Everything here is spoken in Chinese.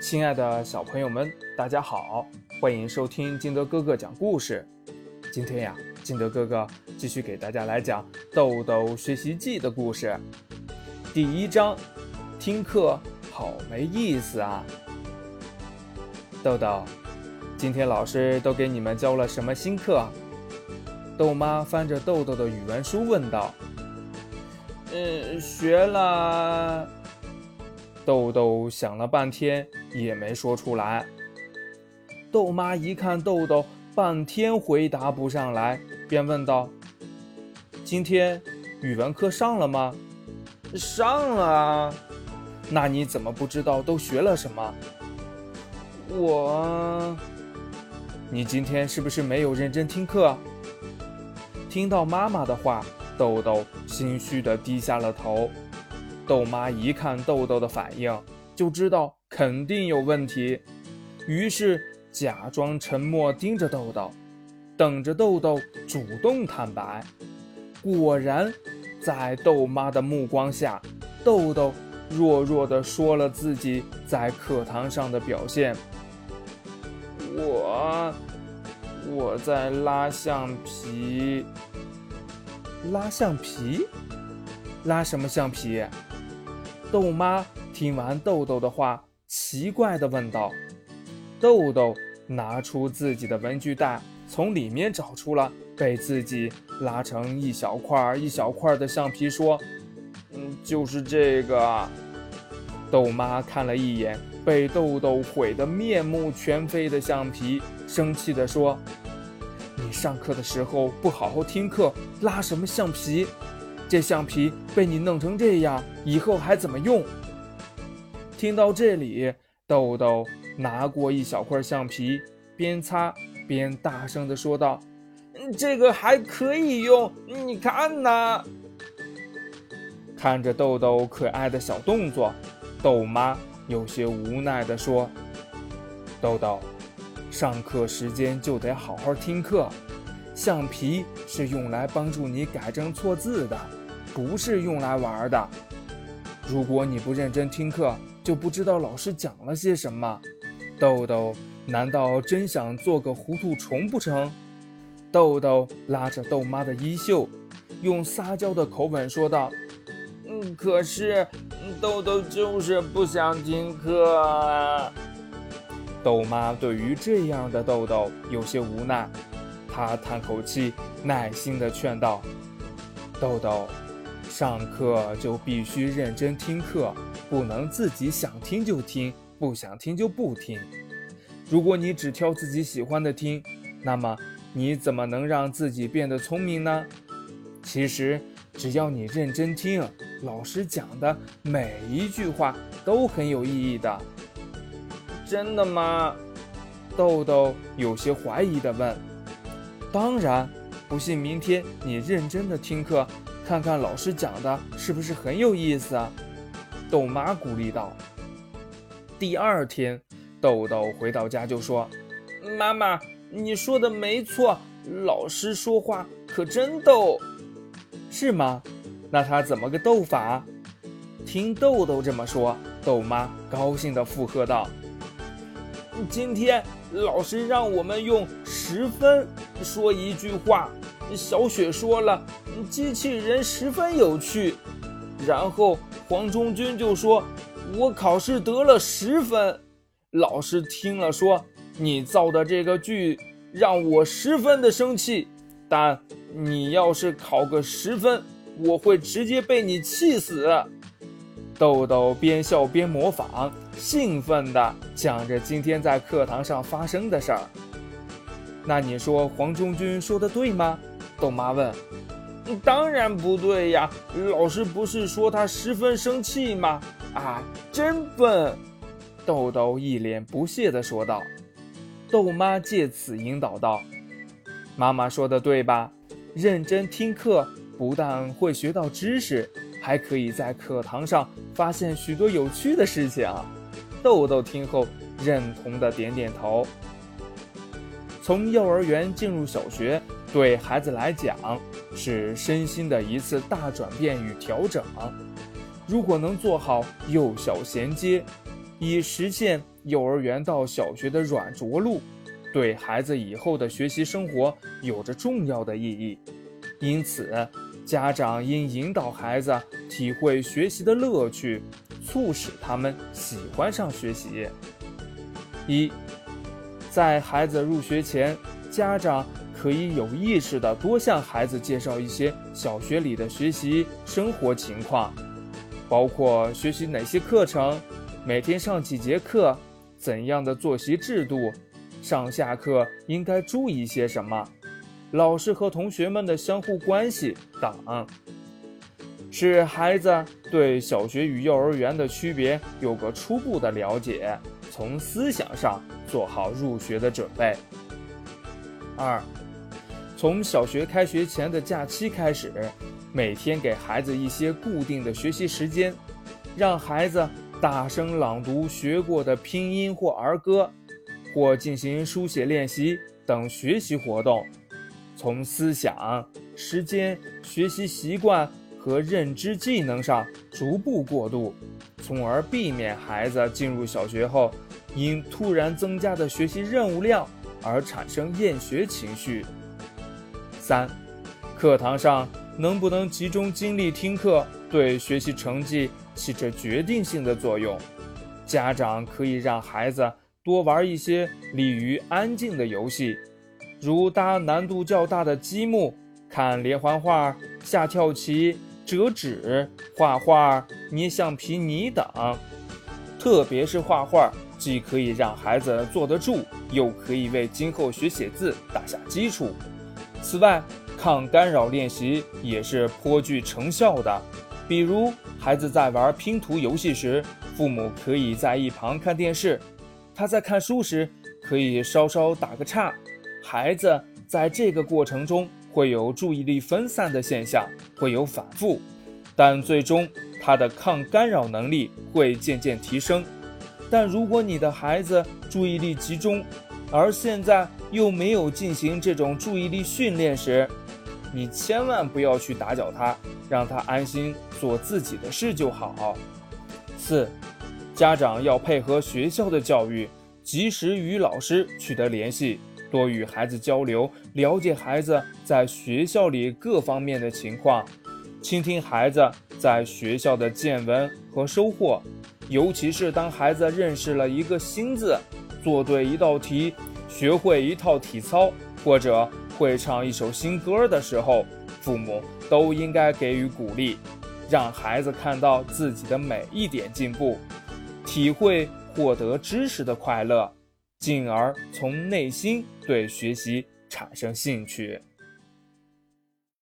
亲爱的小朋友们，大家好，欢迎收听金德哥哥讲故事。今天呀，金德哥哥继续给大家来讲《豆豆学习记》的故事。第一章，听课好没意思啊！豆豆，今天老师都给你们教了什么新课？豆妈翻着豆豆的语文书问道。嗯，学了。豆豆想了半天也没说出来。豆妈一看豆豆半天回答不上来，便问道：“今天语文课上了吗？”“上了。”“那你怎么不知道都学了什么？”“我……你今天是不是没有认真听课？”听到妈妈的话，豆豆心虚地低下了头。豆妈一看豆豆的反应，就知道肯定有问题，于是假装沉默，盯着豆豆，等着豆豆主动坦白。果然，在豆妈的目光下，豆豆弱弱地说了自己在课堂上的表现：“我，我在拉橡皮。拉橡皮？拉什么橡皮？”豆妈听完豆豆的话，奇怪地问道：“豆豆拿出自己的文具袋，从里面找出了被自己拉成一小块一小块的橡皮，说：‘嗯，就是这个。’豆妈看了一眼被豆豆毁得面目全非的橡皮，生气地说：‘你上课的时候不好好听课，拉什么橡皮？’”这橡皮被你弄成这样，以后还怎么用？听到这里，豆豆拿过一小块橡皮，边擦边大声地说道：“这个还可以用，你看呐！”看着豆豆可爱的小动作，豆妈有些无奈地说：“豆豆，上课时间就得好好听课，橡皮是用来帮助你改正错字的。”不是用来玩的。如果你不认真听课，就不知道老师讲了些什么。豆豆难道真想做个糊涂虫不成？豆豆拉着豆妈的衣袖，用撒娇的口吻说道：“嗯，可是豆豆就是不想听课。”啊豆妈对于这样的豆豆有些无奈，她叹口气，耐心地劝道：“豆豆。”上课就必须认真听课，不能自己想听就听，不想听就不听。如果你只挑自己喜欢的听，那么你怎么能让自己变得聪明呢？其实，只要你认真听，老师讲的每一句话都很有意义的。真的吗？豆豆有些怀疑地问。当然，不信明天你认真的听课。看看老师讲的是不是很有意思啊？豆妈鼓励道。第二天，豆豆回到家就说：“妈妈，你说的没错，老师说话可真逗，是吗？那他怎么个逗法？”听豆豆这么说，豆妈高兴地附和道：“今天老师让我们用十分说一句话。”小雪说了：“机器人十分有趣。”然后黄忠军就说：“我考试得了十分。”老师听了说：“你造的这个句让我十分的生气，但你要是考个十分，我会直接被你气死。”豆豆边笑边模仿，兴奋地讲着今天在课堂上发生的事儿。那你说黄忠军说的对吗？豆妈问：“当然不对呀，老师不是说他十分生气吗？啊，真笨！”豆豆一脸不屑地说道。豆妈借此引导道：“妈妈说的对吧？认真听课，不但会学到知识，还可以在课堂上发现许多有趣的事情。”豆豆听后认同的点点头。从幼儿园进入小学。对孩子来讲，是身心的一次大转变与调整。如果能做好幼小衔接，以实现幼儿园到小学的软着陆，对孩子以后的学习生活有着重要的意义。因此，家长应引导孩子体会学习的乐趣，促使他们喜欢上学习。一，在孩子入学前，家长可以有意识地多向孩子介绍一些小学里的学习生活情况，包括学习哪些课程，每天上几节课，怎样的作息制度，上下课应该注意些什么，老师和同学们的相互关系等，使孩子对小学与幼儿园的区别有个初步的了解。从思想上做好入学的准备。二，从小学开学前的假期开始，每天给孩子一些固定的学习时间，让孩子大声朗读学过的拼音或儿歌，或进行书写练习等学习活动。从思想、时间、学习习惯和认知技能上逐步过渡。从而避免孩子进入小学后，因突然增加的学习任务量而产生厌学情绪。三，课堂上能不能集中精力听课，对学习成绩起着决定性的作用。家长可以让孩子多玩一些利于安静的游戏，如搭难度较大的积木、看连环画、下跳棋。折纸、画画、捏橡皮泥等，特别是画画，既可以让孩子坐得住，又可以为今后学写字打下基础。此外，抗干扰练习也是颇具成效的。比如，孩子在玩拼图游戏时，父母可以在一旁看电视；他在看书时，可以稍稍打个岔。孩子在这个过程中。会有注意力分散的现象，会有反复，但最终他的抗干扰能力会渐渐提升。但如果你的孩子注意力集中，而现在又没有进行这种注意力训练时，你千万不要去打搅他，让他安心做自己的事就好。四，家长要配合学校的教育，及时与老师取得联系。多与孩子交流，了解孩子在学校里各方面的情况，倾听孩子在学校的见闻和收获。尤其是当孩子认识了一个新字，做对一道题，学会一套体操，或者会唱一首新歌的时候，父母都应该给予鼓励，让孩子看到自己的每一点进步，体会获得知识的快乐。进而从内心对学习产生兴趣。